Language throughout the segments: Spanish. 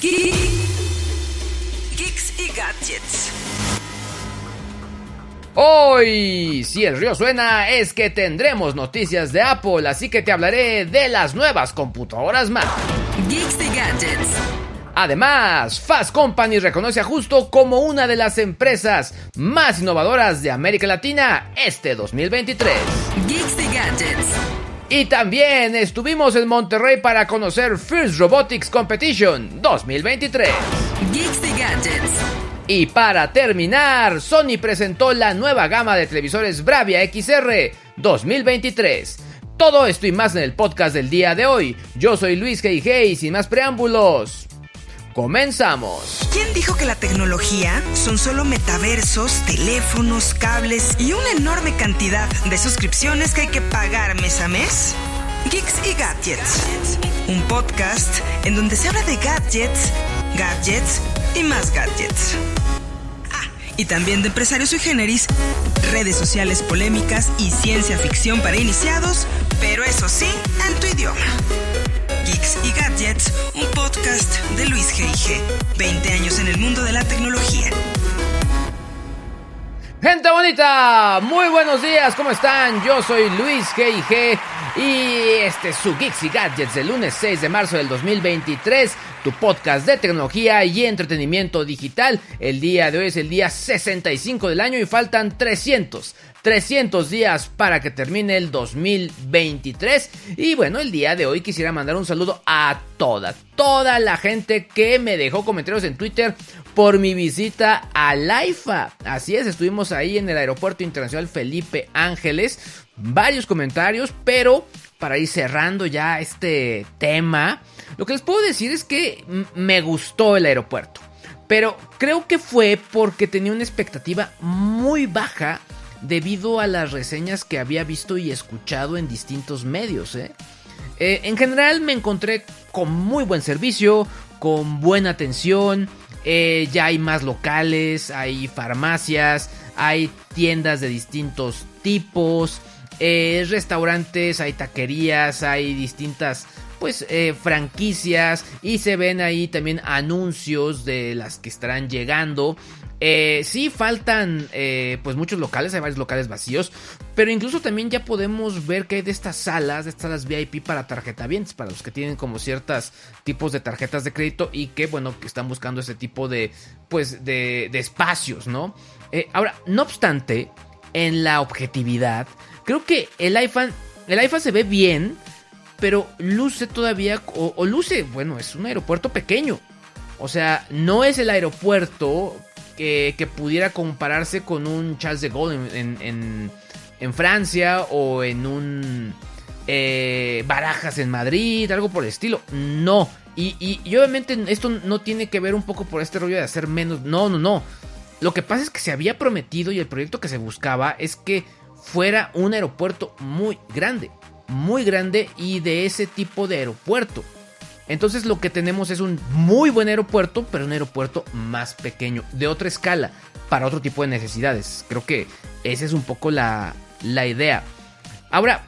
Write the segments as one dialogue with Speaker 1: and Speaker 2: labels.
Speaker 1: Geeks y Gadgets.
Speaker 2: Hoy, si el río suena, es que tendremos noticias de Apple, así que te hablaré de las nuevas computadoras Mac.
Speaker 1: Geeks y Gadgets.
Speaker 2: Además, Fast Company reconoce a Justo como una de las empresas más innovadoras de América Latina este 2023.
Speaker 1: Geeks y Gadgets.
Speaker 2: Y también estuvimos en Monterrey para conocer First Robotics Competition 2023.
Speaker 1: Geeks y Gadgets.
Speaker 2: Y para terminar, Sony presentó la nueva gama de televisores Bravia XR 2023. Todo esto y más en el podcast del día de hoy. Yo soy Luis G.I.G. y sin más preámbulos, comenzamos.
Speaker 1: ¿Quién dijo que la tecnología son solo metaversos, teléfonos, cables y una enorme cantidad de suscripciones que hay que pagar mes a mes? Geeks y Gadgets. Un podcast en donde se habla de gadgets, gadgets y más gadgets. Ah, y también de empresarios y generis, redes sociales polémicas y ciencia ficción para iniciados, pero eso sí, en tu idioma. Y Gadgets, un podcast de Luis G.I.G. 20 años en el mundo de la tecnología.
Speaker 2: Gente bonita, muy buenos días, ¿cómo están? Yo soy Luis G.I.G. y este es su Geeks y Gadgets del lunes 6 de marzo del 2023, tu podcast de tecnología y entretenimiento digital. El día de hoy es el día 65 del año y faltan 300. 300 días para que termine el 2023. Y bueno, el día de hoy quisiera mandar un saludo a toda, toda la gente que me dejó comentarios en Twitter por mi visita a Laifa. Así es, estuvimos ahí en el Aeropuerto Internacional Felipe Ángeles. Varios comentarios, pero para ir cerrando ya este tema, lo que les puedo decir es que me gustó el aeropuerto. Pero creo que fue porque tenía una expectativa muy baja debido a las reseñas que había visto y escuchado en distintos medios. ¿eh? Eh, en general me encontré con muy buen servicio, con buena atención, eh, ya hay más locales, hay farmacias, hay tiendas de distintos tipos, restaurantes, hay taquerías, hay distintas pues franquicias y se ven ahí también anuncios de las que estarán llegando eh, sí, faltan eh, pues muchos locales, hay varios locales vacíos, pero incluso también ya podemos ver que hay de estas salas, de estas salas VIP para tarjetavientes, para los que tienen como ciertos tipos de tarjetas de crédito y que bueno, que están buscando ese tipo de pues de, espacios, ¿no? Eh, ahora, no obstante, en la objetividad, creo que el iPhone, el iPhone se ve bien, pero luce todavía, o, luce, bueno, es un aeropuerto pequeño. O sea, no es el aeropuerto que, pudiera compararse con un Charles de Gaulle en, en, Francia o en un eh, Barajas en Madrid, algo por el estilo. No. Y, y, obviamente esto no tiene que ver un poco por este rollo de hacer menos. No, no, no. Lo que pasa es que se había prometido y el proyecto que se buscaba es que fuera un aeropuerto muy grande. Muy grande y de ese tipo de aeropuerto. Entonces lo que tenemos es un muy buen aeropuerto, pero un aeropuerto más pequeño, de otra escala, para otro tipo de necesidades. Creo que esa es un poco la, idea. Ahora,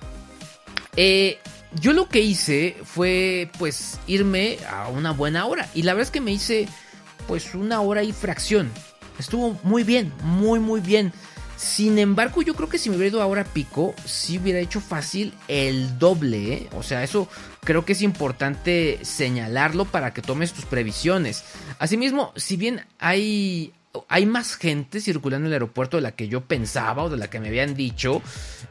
Speaker 2: eh, yo lo que hice fue pues irme a una buena hora. Y la verdad es que me hice pues una hora y fracción. Estuvo muy bien, muy muy bien. Sin embargo, yo creo que si me hubiera ido ahora pico, sí hubiera hecho fácil el doble. ¿eh? O sea, eso creo que es importante señalarlo para que tomes tus previsiones. Asimismo, si bien hay, hay más gente circulando en el aeropuerto de la que yo pensaba o de la que me habían dicho,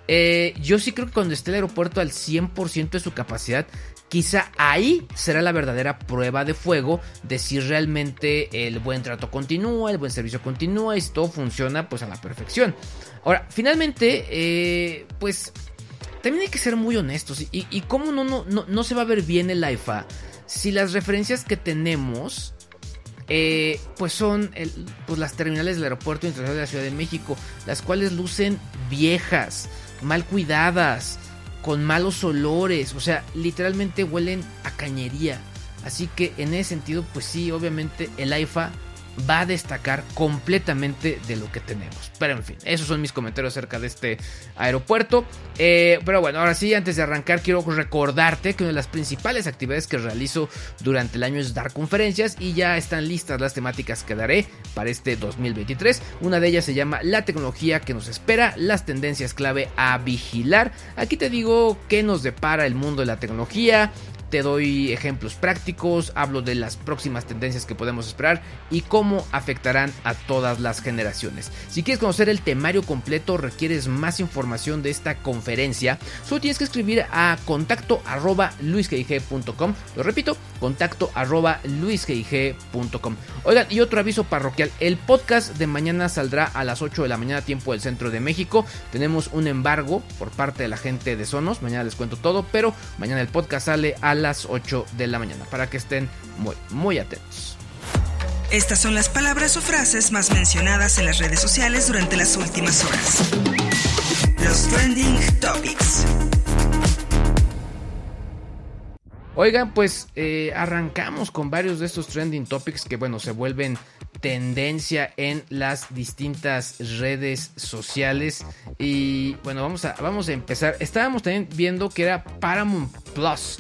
Speaker 2: eh, yo sí creo que cuando esté el aeropuerto al 100% de su capacidad, Quizá ahí será la verdadera prueba de fuego de si realmente el buen trato continúa, el buen servicio continúa y si todo funciona pues a la perfección. Ahora, finalmente, eh, pues también hay que ser muy honestos. ¿Y, cómo no, no, no, se va a ver bien el IFA si las referencias que tenemos eh, pues son pues las terminales del aeropuerto internacional de la Ciudad de México, las cuales lucen viejas, mal cuidadas, con malos olores, o sea, literalmente huelen a cañería. Así que en ese sentido, pues sí, obviamente el AIFA va a destacar completamente de lo que tenemos. Pero en fin, esos son mis comentarios acerca de este aeropuerto. Eh, pero bueno, ahora sí, antes de arrancar, quiero recordarte que una de las principales actividades que realizo durante el año es dar conferencias y ya están listas las temáticas que daré para este 2023. Una de ellas se llama La tecnología que nos espera, las tendencias clave a vigilar. Aquí te digo qué nos depara el mundo de la tecnología, te doy ejemplos prácticos, hablo de las próximas tendencias que podemos esperar y cómo afectarán a todas las generaciones. Si quieres conocer el temario completo, requieres más información de esta conferencia, solo tienes que escribir a contacto arroba Lo repito, contacto arroba Oigan, y otro aviso parroquial, el podcast de mañana saldrá a las 8 de la mañana tiempo del centro de México. Tenemos un embargo por parte de la gente de Sonos, mañana les cuento todo, pero mañana el podcast sale a las 8 de la mañana para que estén muy, muy atentos.
Speaker 1: Estas son las palabras o frases más mencionadas en las redes sociales durante las últimas horas. Los trending topics.
Speaker 2: Oigan, pues eh, arrancamos con varios de estos trending topics que, bueno, se vuelven tendencia en las distintas redes sociales. Y bueno, vamos a, vamos a empezar. Estábamos también viendo que era Paramount Plus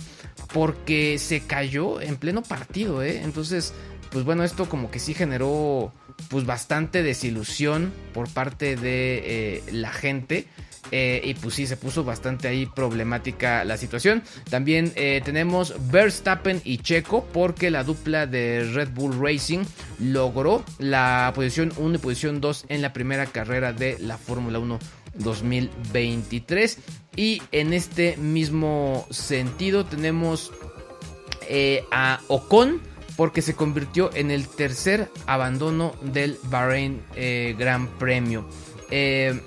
Speaker 2: porque se cayó en pleno partido, ¿eh? Entonces, pues bueno, esto como que sí generó pues bastante desilusión por parte de eh, la gente. Eh, y pues sí, se puso bastante ahí problemática la situación. También tenemos Verstappen y Checo porque la dupla de Red Bull Racing logró la posición 1 y posición 2 en la primera carrera de la Fórmula 1 2023. Y en este mismo sentido tenemos eh, a Ocon porque se convirtió en el tercer abandono del Bahrain eh, Gran Premio. Eh,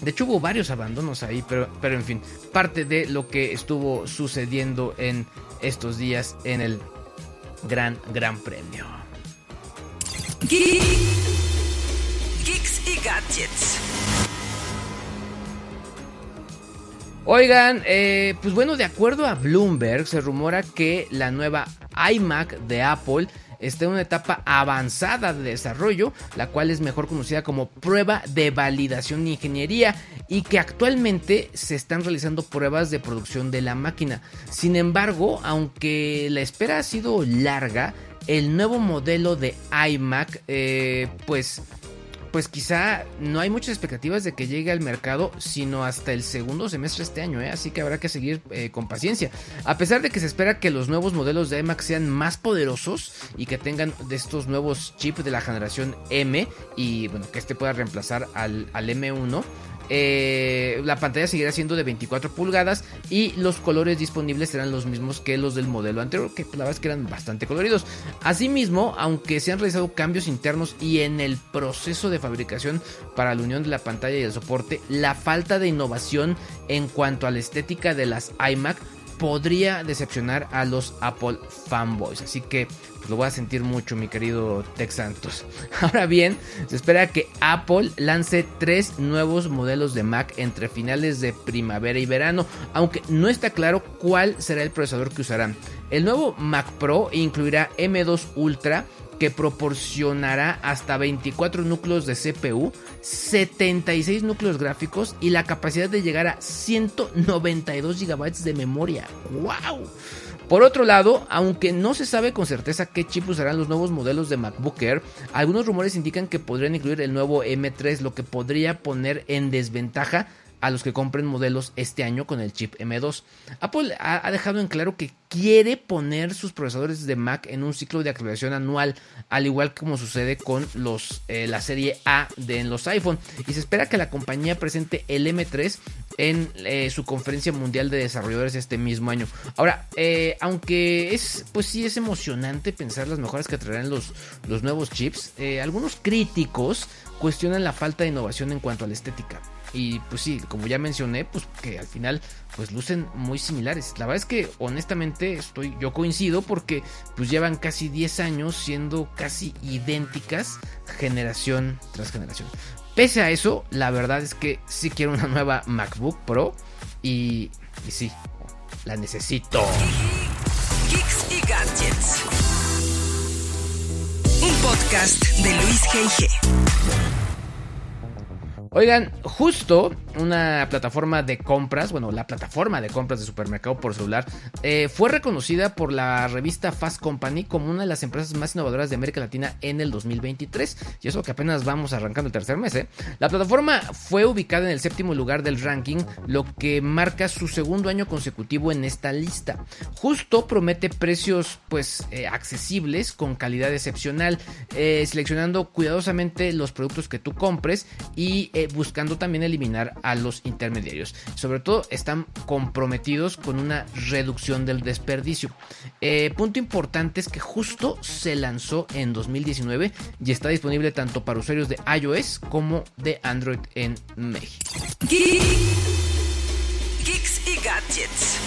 Speaker 2: de hecho hubo varios abandonos ahí, pero, pero en fin, parte de lo que estuvo sucediendo en estos días en el Gran Gran Premio.
Speaker 1: Geeks y gadgets.
Speaker 2: Oigan, eh, pues bueno, de acuerdo a Bloomberg, se rumora que la nueva iMac de Apple está en una etapa avanzada de desarrollo, la cual es mejor conocida como prueba de validación de ingeniería y que actualmente se están realizando pruebas de producción de la máquina. Sin embargo, aunque la espera ha sido larga, el nuevo modelo de iMac, eh, pues pues quizá no hay muchas expectativas de que llegue al mercado, sino hasta el segundo semestre de este año, ¿eh? así que habrá que seguir eh, con paciencia. A pesar de que se espera que los nuevos modelos de iMac sean más poderosos y que tengan de estos nuevos chips de la generación M y bueno, que este pueda reemplazar al, al M1, eh, la pantalla seguirá siendo de 24 pulgadas y los colores disponibles serán los mismos que los del modelo anterior, que la verdad es que eran bastante coloridos. Asimismo, aunque se han realizado cambios internos y en el proceso de fabricación para la unión de la pantalla y el soporte, la falta de innovación en cuanto a la estética de las iMac podría decepcionar a los Apple fanboys. Así que pues, lo voy a sentir mucho, mi querido Tex Santos. Ahora bien, se espera que Apple lance tres nuevos modelos de Mac entre finales de primavera y verano, aunque no está claro cuál será el procesador que usarán. El nuevo Mac Pro incluirá M2 Ultra que proporcionará hasta 24 núcleos de CPU, 76 núcleos gráficos y la capacidad de llegar a 192 GB de memoria. ¡Wow! Por otro lado, aunque no se sabe con certeza qué chip usarán los nuevos modelos de MacBook Air, algunos rumores indican que podrían incluir el nuevo M3, lo que podría poner en desventaja a los que compren modelos este año con el chip M2. Apple ha, dejado en claro que quiere poner sus procesadores de Mac en un ciclo de actualización anual, al igual como sucede con los, eh, la serie A de los iPhone. Y se espera que la compañía presente el M3 en eh, su conferencia mundial de desarrolladores este mismo año. Ahora, eh, aunque es, pues sí es emocionante pensar las mejoras que traerán los, los nuevos chips, algunos críticos cuestionan la falta de innovación en cuanto a la estética. Y pues sí, como ya mencioné, pues que al final pues lucen muy similares. La verdad es que honestamente estoy yo coincido porque pues llevan casi 10 años siendo casi idénticas generación tras generación. Pese a eso, la verdad es que sí quiero una nueva MacBook Pro y, y sí, la necesito.
Speaker 1: y Gadgets. Un podcast de Luis G.I.G.
Speaker 2: Oigan, justo una plataforma de compras, bueno, la plataforma de compras de supermercado por celular, eh, fue reconocida por la revista Fast Company como una de las empresas más innovadoras de América Latina en el 2023. Y eso que apenas vamos arrancando el tercer mes. ¿eh? La plataforma fue ubicada en el séptimo lugar del ranking, lo que marca su segundo año consecutivo en esta lista. Justo promete precios pues eh, accesibles con calidad excepcional, eh, seleccionando cuidadosamente los productos que tú compres y buscando también eliminar a los intermediarios. Sobre todo están comprometidos con una reducción del desperdicio. Eh, punto importante es que justo se lanzó en 2019 y está disponible tanto para usuarios de iOS como de Android en México.
Speaker 1: Geeks y gadgets.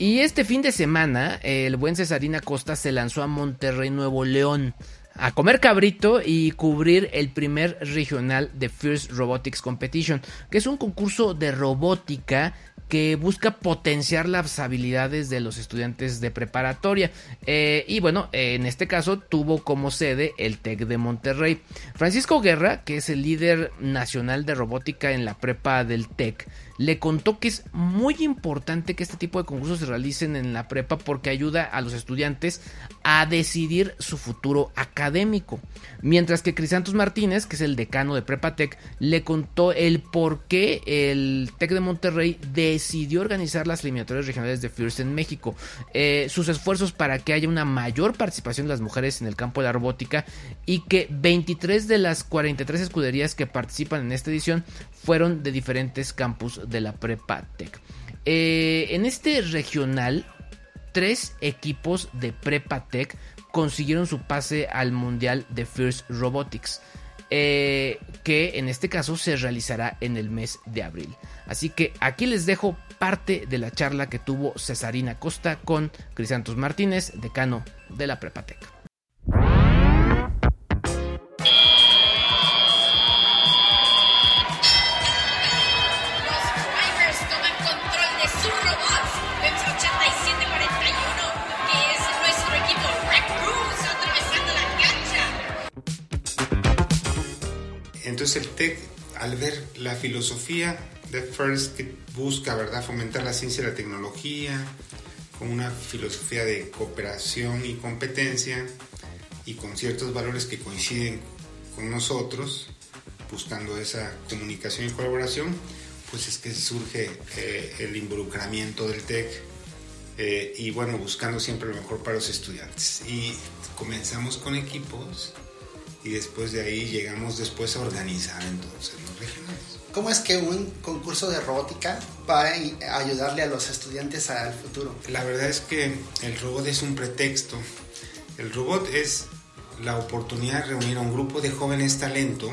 Speaker 2: Y este fin de semana, el buen Cesarina Costa se lanzó a Monterrey, Nuevo León a comer cabrito y cubrir el primer regional de First Robotics Competition, que es un concurso de robótica que busca potenciar las habilidades de los estudiantes de preparatoria. Eh, y bueno, en este caso tuvo como sede el TEC de Monterrey. Francisco Guerra, que es el líder nacional de robótica en la prepa del TEC, le contó que es muy importante que este tipo de concursos se realicen en la prepa porque ayuda a los estudiantes a decidir su futuro académico. Mientras que Crisantos Martínez, que es el decano de Prepatec, le contó el por qué el TEC de Monterrey decidió organizar las eliminatorias regionales de FIRST en México. Eh, sus esfuerzos para que haya una mayor participación de las mujeres en el campo de la robótica y que 23 de las 43 escuderías que participan en esta edición fueron de diferentes campus de la Prepa Tech. Eh, en este regional, tres equipos de Prepa Tech consiguieron su pase al Mundial de First Robotics. Eh, que en este caso se realizará en el mes de abril. Así que aquí les dejo parte de la charla que tuvo Cesarina Costa con Crisantos Martínez, decano de la Prepatec.
Speaker 3: Entonces el TEC, al ver la filosofía de FIRST que busca, ¿verdad?, fomentar la ciencia y la tecnología, con una filosofía de cooperación y competencia y con ciertos valores que coinciden con nosotros, buscando esa comunicación y colaboración, pues es que surge eh, el involucramiento del TEC eh, y bueno, buscando siempre lo mejor para los estudiantes. Y comenzamos con equipos y después de ahí llegamos después a organizar entonces los regionales.
Speaker 4: ¿Cómo es que un concurso de robótica va a ayudarle a los estudiantes al futuro?
Speaker 3: La verdad es que el robot es un pretexto. El robot es la oportunidad de reunir a un grupo de jóvenes talento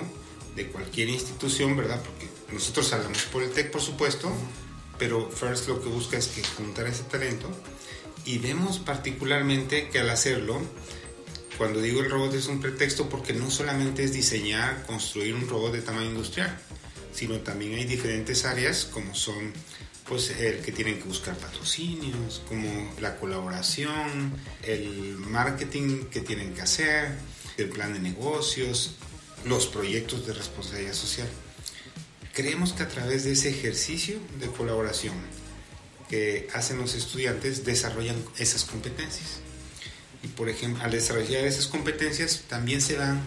Speaker 3: de cualquier institución, ¿verdad? Porque nosotros hablamos por el TEC, por supuesto, pero First lo que busca es que juntar ese talento y vemos particularmente que al hacerlo cuando digo el robot es un pretexto porque no solamente es diseñar, construir un robot de tamaño industrial, sino también hay diferentes áreas como son pues el que tienen que buscar patrocinios, como la colaboración, el marketing que tienen que hacer, el plan de negocios, los proyectos de responsabilidad social. Creemos que a través de ese ejercicio de colaboración que hacen los estudiantes desarrollan esas competencias y por ejemplo al desarrollar esas competencias también se van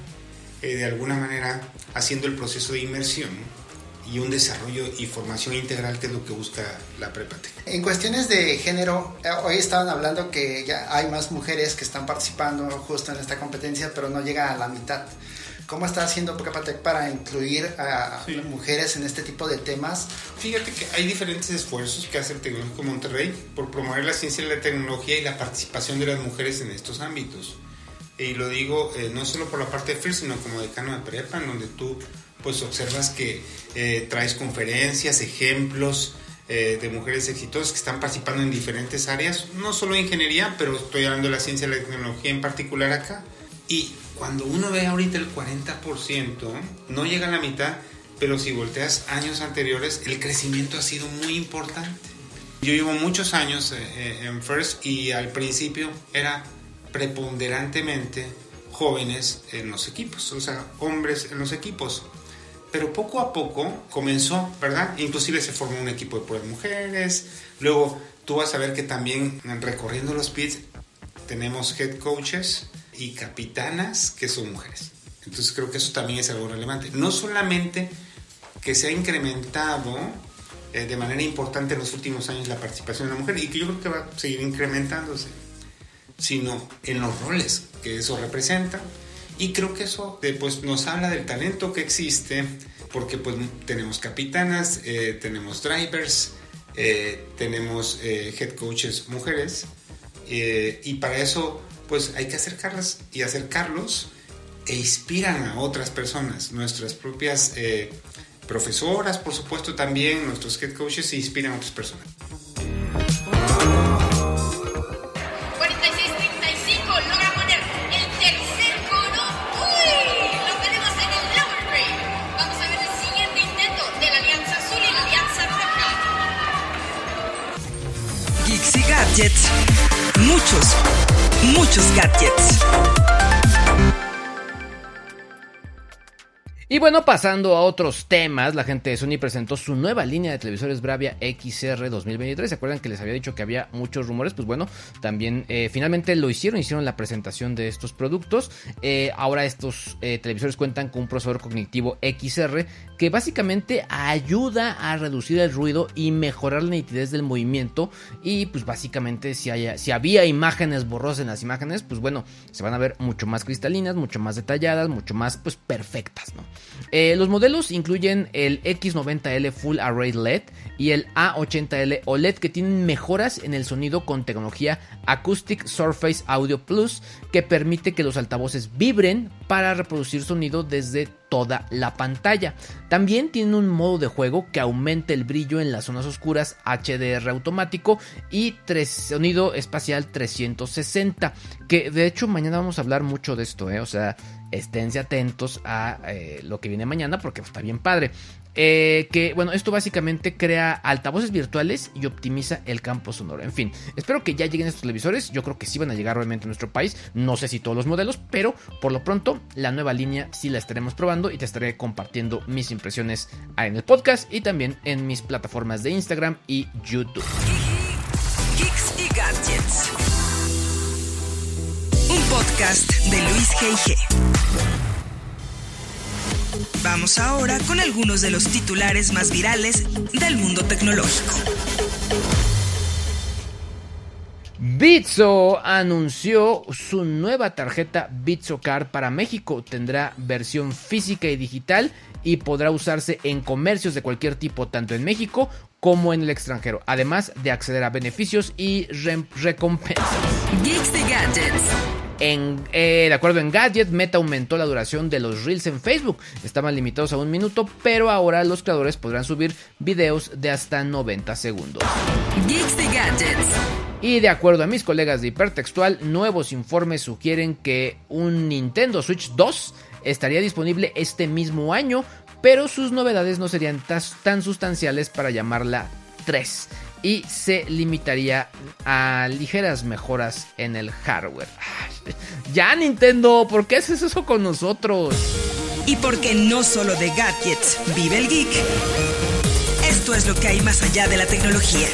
Speaker 3: eh, de alguna manera haciendo el proceso de inmersión y un desarrollo y formación integral que es lo que busca la prepate.
Speaker 4: En cuestiones de género, eh, hoy estaban hablando que ya hay más mujeres que están participando justo en esta competencia, pero no llega a la mitad. ¿Cómo está haciendo Prepatec para incluir a mujeres en este tipo de temas?
Speaker 3: Fíjate que hay diferentes esfuerzos que hace el Tecnológico Monterrey por promover la ciencia y la tecnología y la participación de las mujeres en estos ámbitos. Y lo digo eh, no solo por la parte de FIR, sino como decano de prepa, en donde tú pues observas que eh, traes conferencias, ejemplos, eh, de mujeres exitosas que están participando en diferentes áreas, no solo ingeniería, pero estoy hablando de la ciencia y la tecnología en particular acá. Y cuando uno ve ahorita el 40%, no llega a la mitad, pero si volteas años anteriores, el crecimiento ha sido muy importante. Yo llevo muchos años eh, eh, en First y al principio era preponderantemente jóvenes en los equipos, o sea, hombres en los equipos. Pero poco a poco comenzó, ¿verdad? Inclusive se formó un equipo de puras mujeres. Luego tú vas a ver que también recorriendo los pits tenemos head coaches y capitanas que son mujeres. Entonces creo que eso también es algo relevante. No solamente que se ha incrementado eh, de manera importante en los últimos años la participación de la mujer y que yo creo que va a seguir incrementándose, sino en los roles que eso representa. Y creo que eso eh, pues, nos habla del talento que existe, porque pues, tenemos capitanas, eh, tenemos drivers, tenemos head coaches mujeres, y para eso pues hay que acercarlas y acercarlos e inspiran a otras personas, nuestras propias profesoras, por supuesto, también nuestros head coaches se inspiran a otras personas.
Speaker 5: 46-35 logra poner el tercer cono. ¡Uy! Lo tenemos en el lower grade. Vamos a ver el siguiente intento de la Alianza Azul y la Alianza
Speaker 1: Roja. Geeks y Gadgets. Muchos, muchos gadgets.
Speaker 2: Y bueno, pasando a otros temas, la gente de Sony presentó su nueva línea de televisores Bravia XR 2023. ¿Se acuerdan que les había dicho que había muchos rumores? Pues bueno, también eh, finalmente lo hicieron, hicieron la presentación de estos productos. Eh, ahora estos eh, televisores cuentan con un procesador cognitivo XR que básicamente ayuda a reducir el ruido y mejorar la nitidez del movimiento. Y pues básicamente si, haya, si había imágenes borrosas en las imágenes, pues bueno, se van a ver mucho más cristalinas, mucho más detalladas, mucho más pues perfectas, ¿no? Eh, los modelos incluyen el X90L Full Array LED y el A80L OLED que tienen mejoras en el sonido con tecnología Acoustic Surface Audio Plus que permite que los altavoces vibren para reproducir sonido desde toda la pantalla. También tiene un modo de juego que aumenta el brillo en las zonas oscuras HDR automático y sonido espacial 360. Que de hecho mañana vamos a hablar mucho de esto, ¿eh? o sea, esténse atentos a eh, lo que viene mañana porque está bien padre. Eh, que bueno, esto básicamente crea altavoces virtuales y optimiza el campo sonoro. En fin, espero que ya lleguen estos televisores. Yo creo que sí van a llegar realmente a nuestro país. No sé si todos los modelos, pero por lo pronto la nueva línea sí la estaremos probando y te estaré compartiendo mis impresiones en el podcast y también en mis plataformas de Instagram y YouTube.
Speaker 1: Un podcast de Luis G.I.G. Vamos ahora con algunos de los titulares más virales del mundo tecnológico.
Speaker 2: Bitso anunció su nueva tarjeta Bitso Card para México. Tendrá versión física y digital y podrá usarse en comercios de cualquier tipo, tanto en México como en el extranjero, además de acceder a beneficios y recompensas.
Speaker 1: Geeks Gadgets.
Speaker 2: En, eh, de acuerdo en Gadget, Meta aumentó la duración de los Reels en Facebook. Estaban limitados a un minuto, pero ahora los creadores podrán subir videos de hasta 90 segundos.
Speaker 1: Geeks Gadgets.
Speaker 2: Y de acuerdo a mis colegas de Hipertextual, nuevos informes sugieren que un Nintendo Switch 2 estaría disponible este mismo año, pero sus novedades no serían tan sustanciales para llamarla 3 y se limitaría a ligeras mejoras en el hardware. ya Nintendo, ¿por qué haces eso con nosotros?
Speaker 1: Y porque no solo de gadgets vive el geek. Esto es lo que hay más allá de la tecnología.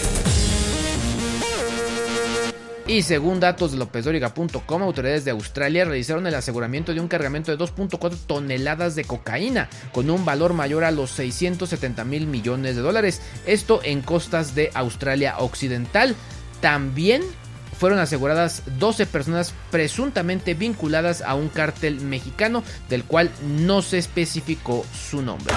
Speaker 2: Y según datos de lopezoriga.com, autoridades de Australia realizaron el aseguramiento de un cargamento de 2.4 toneladas de cocaína, con un valor mayor a los 670 mil millones de dólares. Esto en costas de Australia Occidental. También fueron aseguradas 12 personas presuntamente vinculadas a un cártel mexicano del cual no se especificó su nombre.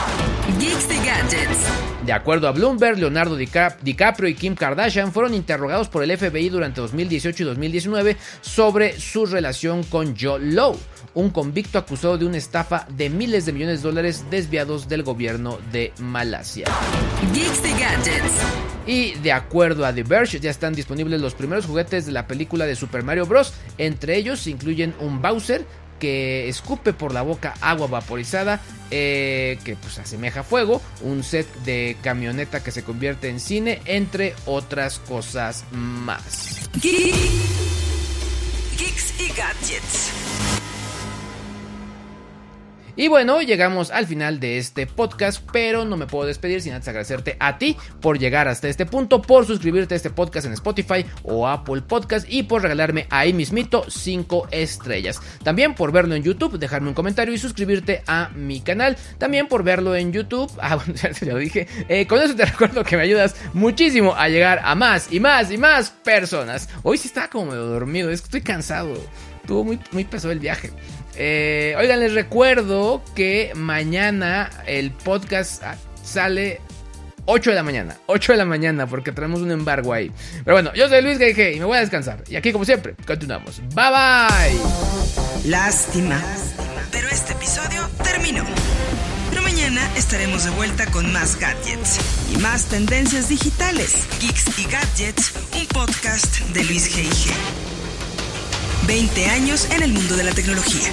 Speaker 2: De acuerdo a Bloomberg, Leonardo DiCaprio y Kim Kardashian fueron interrogados por el FBI durante 2018 y 2019 sobre su relación con Joe Lowe, un convicto acusado de una estafa de miles de millones de dólares desviados del gobierno de Malasia. Y de acuerdo a The Verge, ya están disponibles los primeros juguetes de la película de Super Mario Bros. Entre ellos se incluyen un Bowser que escupe por la boca agua vaporizada eh, que pues asemeja fuego, un set de camioneta que se convierte en cine, entre otras cosas más.
Speaker 1: Geeks y
Speaker 2: Y bueno, llegamos al final de este podcast, pero no me puedo despedir sin antes agradecerte a ti por llegar hasta este punto, por suscribirte a este podcast en Spotify o Apple Podcast y por regalarme ahí mismito 5 estrellas. También por verlo en YouTube, dejarme un comentario y suscribirte a mi canal. También por verlo en YouTube. Ah, bueno, ya te lo dije. Eh, con eso te recuerdo que me ayudas muchísimo a llegar a más y más y más personas. Hoy sí estaba como dormido, es que estoy cansado. Estuvo muy, muy pesado el viaje. Eh, oigan, les recuerdo que mañana el podcast ah, sale 8 de la mañana. 8 de la mañana porque tenemos un embargo ahí. Pero bueno, yo soy Luis G.G. y me voy a descansar. Y aquí como siempre, continuamos. Bye bye.
Speaker 1: Lástima. Pero este episodio terminó. Pero mañana estaremos de vuelta con más gadgets y más tendencias digitales. Geeks y Gadgets, un podcast de Luis G.I.G. 20 años en el mundo de la tecnología.